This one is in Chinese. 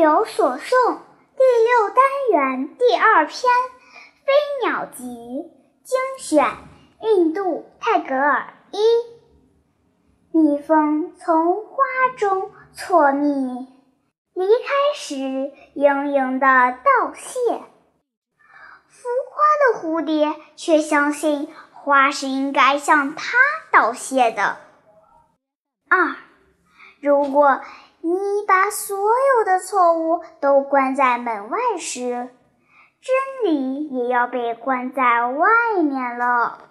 有所诵第六单元第二篇《飞鸟集》精选，印度泰戈尔一。蜜蜂从花中错蜜，离开时盈盈的道谢。浮夸的蝴蝶却相信花是应该向它道谢的。二，如果你把所有的错误都关在门外时，真理也要被关在外面了。